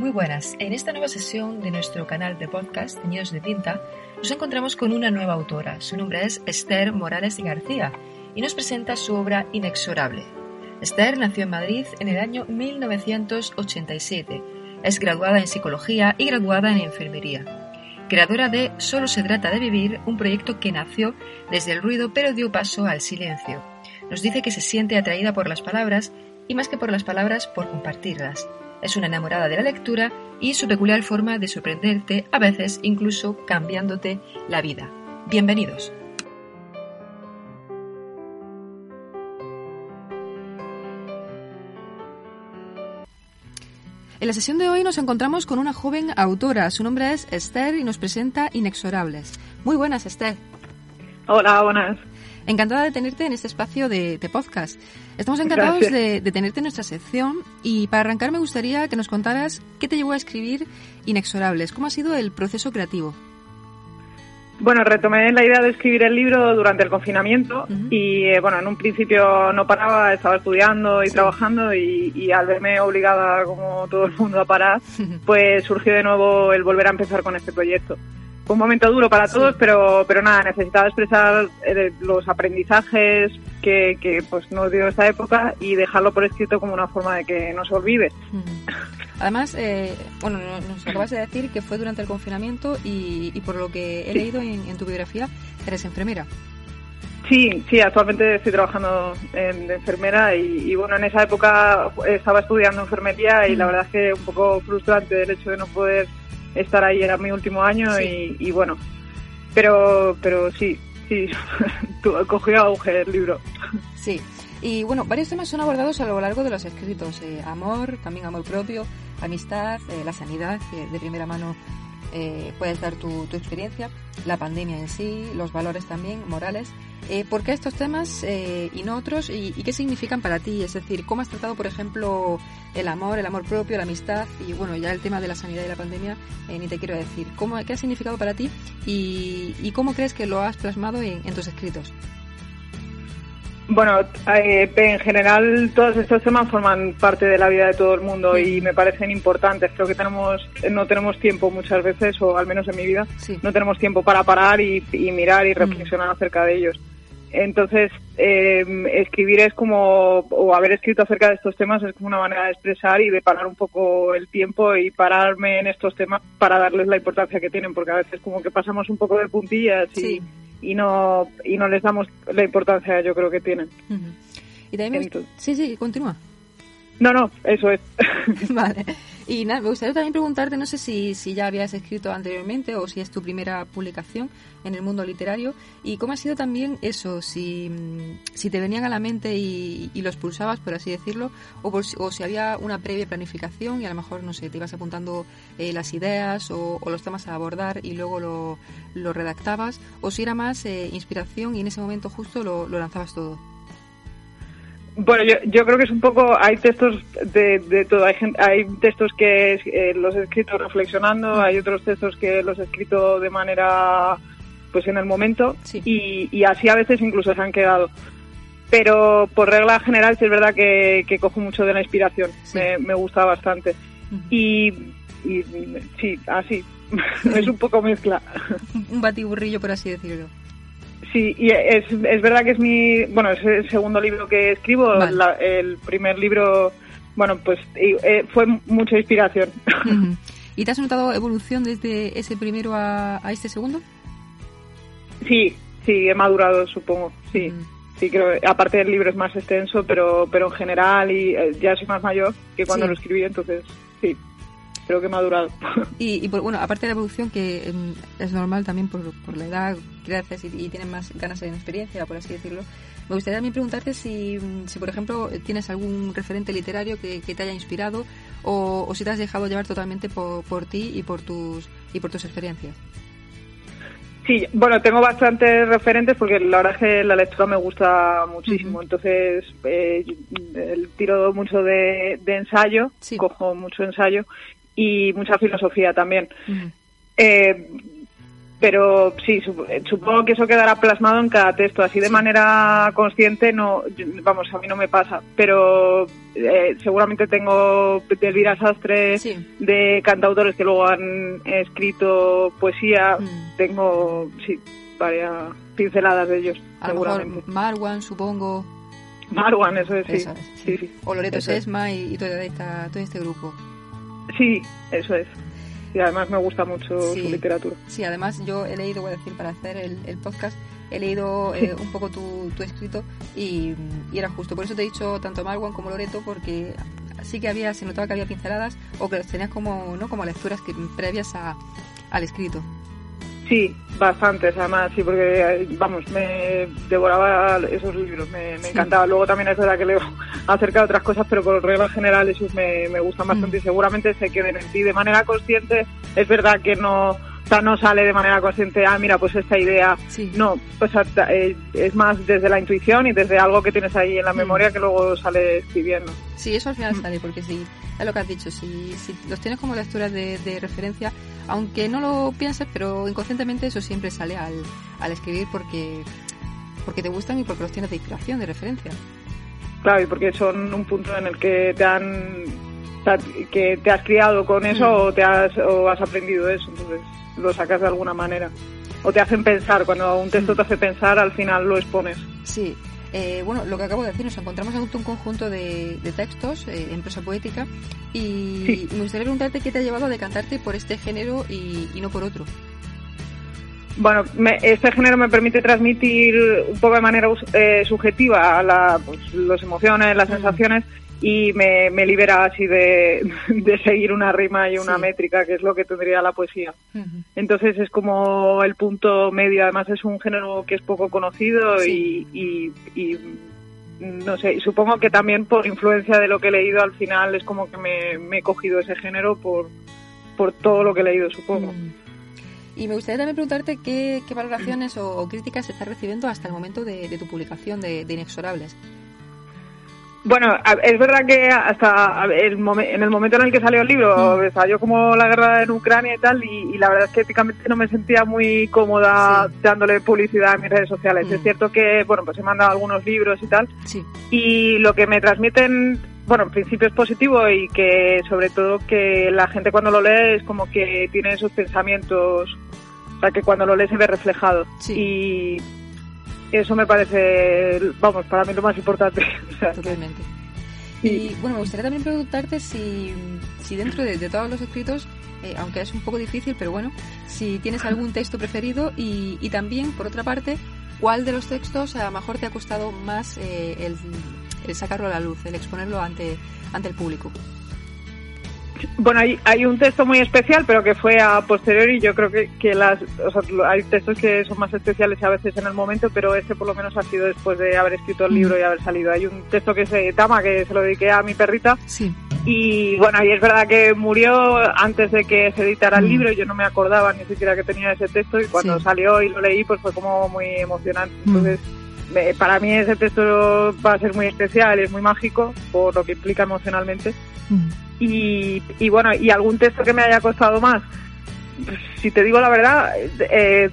Muy buenas. En esta nueva sesión de nuestro canal de podcast Niños de Tinta, nos encontramos con una nueva autora. Su nombre es Esther Morales y García y nos presenta su obra Inexorable. Esther nació en Madrid en el año 1987. Es graduada en psicología y graduada en enfermería. Creadora de Solo se trata de vivir, un proyecto que nació desde el ruido pero dio paso al silencio. Nos dice que se siente atraída por las palabras y más que por las palabras, por compartirlas. Es una enamorada de la lectura y su peculiar forma de sorprenderte, a veces incluso cambiándote la vida. Bienvenidos. En la sesión de hoy nos encontramos con una joven autora. Su nombre es Esther y nos presenta Inexorables. Muy buenas, Esther. Hola, buenas. Encantada de tenerte en este espacio de, podcast. Estamos encantados de, tenerte en nuestra sección. Y para arrancar me gustaría que nos contaras qué te llevó a escribir Inexorables, cómo ha sido el proceso creativo. Bueno, retomé la idea de escribir el libro durante el confinamiento y, eh, bueno, en un principio no paraba, estaba estudiando y trabajando y, y, al verme obligada, como todo el mundo, a parar, pues surgió de nuevo el volver a empezar con este proyecto un momento duro para todos, pero, pero nada, necesitaba expresar eh, los aprendizajes que, que pues nos dio esta época y dejarlo por escrito como una forma de que no se olvide. Además, eh, bueno, nos acabas de decir que fue durante el confinamiento y, por lo que he leído en, tu biografía, eres enfermera. Sí, sí, actualmente estoy trabajando en, enfermera y, bueno, en esa época estaba estudiando enfermería y la verdad es que un poco frustrante el hecho de no poder estar ahí era mi último año y, bueno, pero, pero sí, sí, cogió auge el libro. Sí, y bueno, varios temas son abordados a lo largo de los escritos, eh, amor, también amor propio, amistad, eh, la sanidad, que de primera mano eh, puedes dar tu, experiencia, la pandemia en sí, los valores también morales. Eh, ¿Por qué estos temas eh, y no otros? Y, qué significan para ti? Es decir, ¿cómo has tratado, por ejemplo, el amor, el amor propio, la amistad y, bueno, ya el tema de la sanidad y la pandemia, eh, ni te quiero decir. ¿Cómo, ¿Qué ha significado para ti y, cómo crees que lo has plasmado en, tus escritos? Bueno, en general todos estos temas forman parte de la vida de todo el mundo y me parecen importantes. Creo que tenemos no tenemos tiempo muchas veces, o al menos en mi vida, no tenemos tiempo para parar y, mirar y reflexionar acerca de ellos. Entonces, eh, escribir es como, o haber escrito acerca de estos temas es como una manera de expresar y de parar un poco el tiempo y pararme en estos temas para darles la importancia que tienen, porque a veces como que pasamos un poco de puntillas y, y no y no les damos la importancia yo creo que tienen. Y también sí, sí, continúa. No, no, eso es. vale. Y nada, me gustaría también preguntarte, no sé si, si ya habías escrito anteriormente o si es tu primera publicación en el mundo literario y cómo ha sido también eso, si, si te venían a la mente y, los pulsabas, por así decirlo, o, o, si había una previa planificación y a lo mejor, no sé, te ibas apuntando eh, las ideas o, los temas a abordar y luego lo, lo redactabas, o si era más eh, inspiración y en ese momento justo lo lanzabas todo. Bueno, yo, yo creo que es un poco, hay textos de, de todo, hay, hay textos que eh, los he escrito reflexionando, hay otros textos que los he escrito de manera, pues en el momento, y, y, así a veces incluso se han quedado. Pero por regla general sí es verdad que, que cojo mucho de la inspiración, me, me gusta bastante. y, y sí, así, es un poco mezcla. un batiburrillo, por así decirlo. Sí, y es, es verdad que es mi, bueno, es el segundo libro que escribo, el primer libro, bueno, pues eh, fue mucha inspiración. ¿Y te has notado evolución desde ese primero a, este segundo? Sí, sí, he madurado, supongo, sí. Sí, creo, aparte el libro es más extenso, pero, pero en general y eh, ya soy más mayor que cuando lo escribí, entonces sí creo que he madurado. Y, y bueno, aparte de la evolución, que em, es normal también por, por la edad, gracias, y, y tienen más ganas de experiencia, por así decirlo, me gustaría también preguntarte si, si por ejemplo, tienes algún referente literario que, que te haya inspirado o, si te has dejado llevar totalmente por, por ti y por tus y por tus experiencias. Sí, bueno, tengo bastantes referentes porque la verdad es que la lectura me gusta muchísimo. Entonces, eh, tiro mucho de, ensayo, cojo mucho ensayo y mucha filosofía también. eh, pero sí, supongo que eso quedará plasmado en cada texto. Así de manera consciente, no, vamos, a mí no me pasa. Pero eh, seguramente tengo de Elvira Sastre, de cantautores que luego han escrito poesía. Mm. Tengo, sí, varias pinceladas de ellos, seguramente. Marwan, supongo. Marwan, eso es, sí. sí, O Loreto Sesma y, todo, esta, todo este grupo. Sí, eso es y además me gusta mucho su literatura. Sí, además yo he leído, voy a decir, para hacer el, podcast, he leído eh, un poco tu, tu escrito y, era justo. Por eso te he dicho tanto Marwan como Loreto, porque sí que había, se notaba que había pinceladas o que los tenías como, ¿no? como lecturas que, previas a, al escrito. Sí, bastantes además, sí, porque, vamos, me devoraba esos libros, me, encantaba. Luego también es verdad que leo acerca de otras cosas, pero por regla general esos me, me gustan bastante y mm. seguramente se queden en ti de manera consciente. Es verdad que no, no sale de manera consciente, ah, mira, pues esta idea. No, pues es más desde la intuición y desde algo que tienes ahí en la mm. memoria que luego sale escribiendo. Sí, eso al final mm. sale, porque sí, es lo que has dicho, si, si los tienes como lecturas de, de referencia, aunque no lo pienses, pero inconscientemente eso siempre sale al, al escribir porque, porque te gustan y porque los tienes de inspiración, de referencia. Claro, y porque son un punto en el que te han que te has criado con eso mm. o te has o has aprendido eso, entonces lo sacas de alguna manera. O te hacen pensar, cuando un texto mm. te hace pensar, al final lo expones. Sí, eh, bueno, lo que acabo de decir, nos encontramos ante un conjunto de, textos eh, en prosa poética y, me gustaría preguntarte qué te ha llevado a decantarte por este género y, no por otro. Bueno, este género me permite transmitir un poco de manera eh, subjetiva la, pues, las emociones, las mm. sensaciones y me, me libera así de, de, seguir una rima y una métrica, que es lo que tendría la poesía. Entonces es como el punto medio, además es un género que es poco conocido y, y, no sé, supongo que también por influencia de lo que he leído al final es como que me, he cogido ese género por, por todo lo que he leído, supongo. Y me gustaría también preguntarte qué, qué valoraciones o, críticas estás recibiendo hasta el momento de, tu publicación de, de Inexorables. Bueno, es verdad que hasta el en el momento en el que salió el libro, mm. salió como la guerra en Ucrania y tal, y, la verdad es que éticamente no me sentía muy cómoda dándole publicidad en mis redes sociales. Es mm. cierto que, bueno, pues he mandado algunos libros y tal, y lo que me transmiten, bueno, en principio es positivo y que sobre todo que la gente cuando lo lee es como que tiene esos pensamientos, o sea, que cuando lo lee se ve reflejado. Y eso me parece, vamos, para mí lo más importante. Totalmente. Y bueno, me gustaría también preguntarte si, si dentro de, todos los escritos, eh, aunque es un poco difícil, pero bueno, si tienes algún texto preferido y, y también, por otra parte, cuál de los textos a lo mejor te ha costado más eh, el, el, sacarlo a la luz, el exponerlo ante, ante el público. Bueno, hay, hay un texto muy especial, pero que fue a posteriori. Yo creo que, que las, o sea, hay textos que son más especiales a veces en el momento, pero este por lo menos ha sido después de haber escrito el libro y haber salido. Hay un texto que se Tama, que se lo dediqué a mi perrita. Sí. Y bueno, y es verdad que murió antes de que se editara el libro. Yo no me acordaba ni siquiera que tenía ese texto y cuando salió y lo leí, pues fue como muy emocionante. Entonces, para mí ese texto va a ser muy especial, es muy mágico por lo que implica emocionalmente. Y, y bueno, y algún texto que me haya costado más, pues, si te digo la verdad, eh,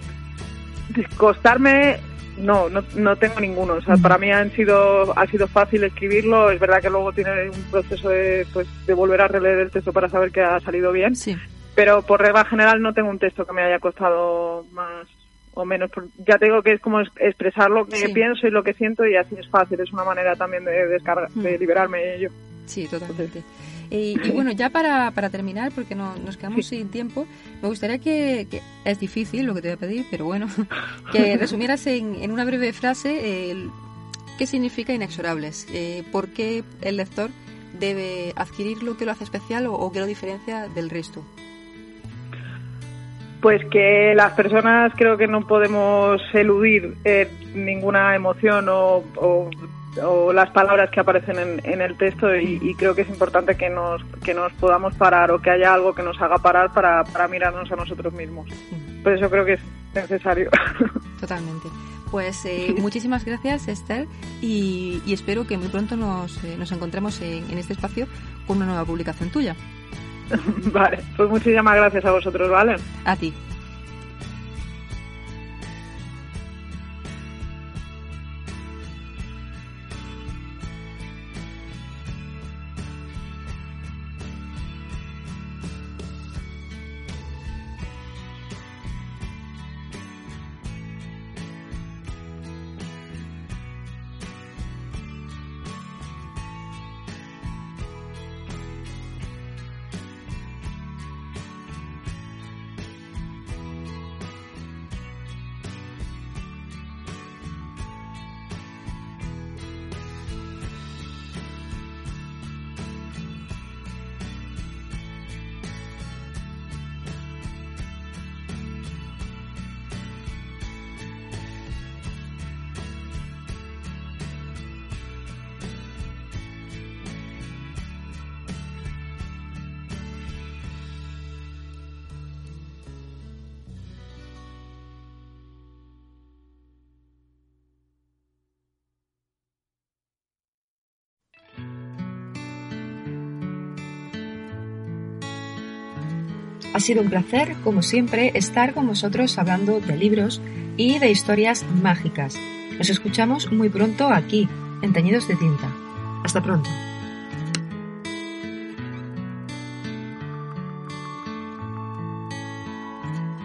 costarme no, no, no tengo ninguno. O sea, para mí han sido, ha sido fácil escribirlo. Es verdad que luego tiene un proceso de, pues, de volver a releer el texto para saber que ha salido bien. Sí. Pero por regla general no tengo un texto que me haya costado más o menos. Ya te digo que es como expresar lo que pienso y lo que siento y así es fácil. Es una manera también de descargar, de liberarme de ello. Sí, totalmente. Y, bueno, ya para, para terminar, porque no, nos quedamos sin tiempo, me gustaría que, es difícil lo que te voy a pedir, pero bueno, que resumieras en, en una breve frase qué significa inexorables, eh, por qué el lector debe adquirir lo que lo hace especial o, o qué lo diferencia del resto. Pues que las personas creo que no podemos eludir eh, ninguna emoción o, o las palabras que aparecen en, en el texto y, creo que es importante que nos, que nos podamos parar o que haya algo que nos haga parar para, para mirarnos a nosotros mismos. Por eso creo que es necesario. Totalmente. Pues eh, muchísimas gracias, Esther, y, espero que muy pronto nos, eh, nos encontremos en, en, este espacio con una nueva publicación tuya. vale, pues muchísimas gracias a vosotros, ¿vale? A ti. Ha sido un placer, como siempre, estar con vosotros hablando de libros y de historias mágicas. Nos escuchamos muy pronto aquí, en Teñidos de Tinta. Hasta pronto.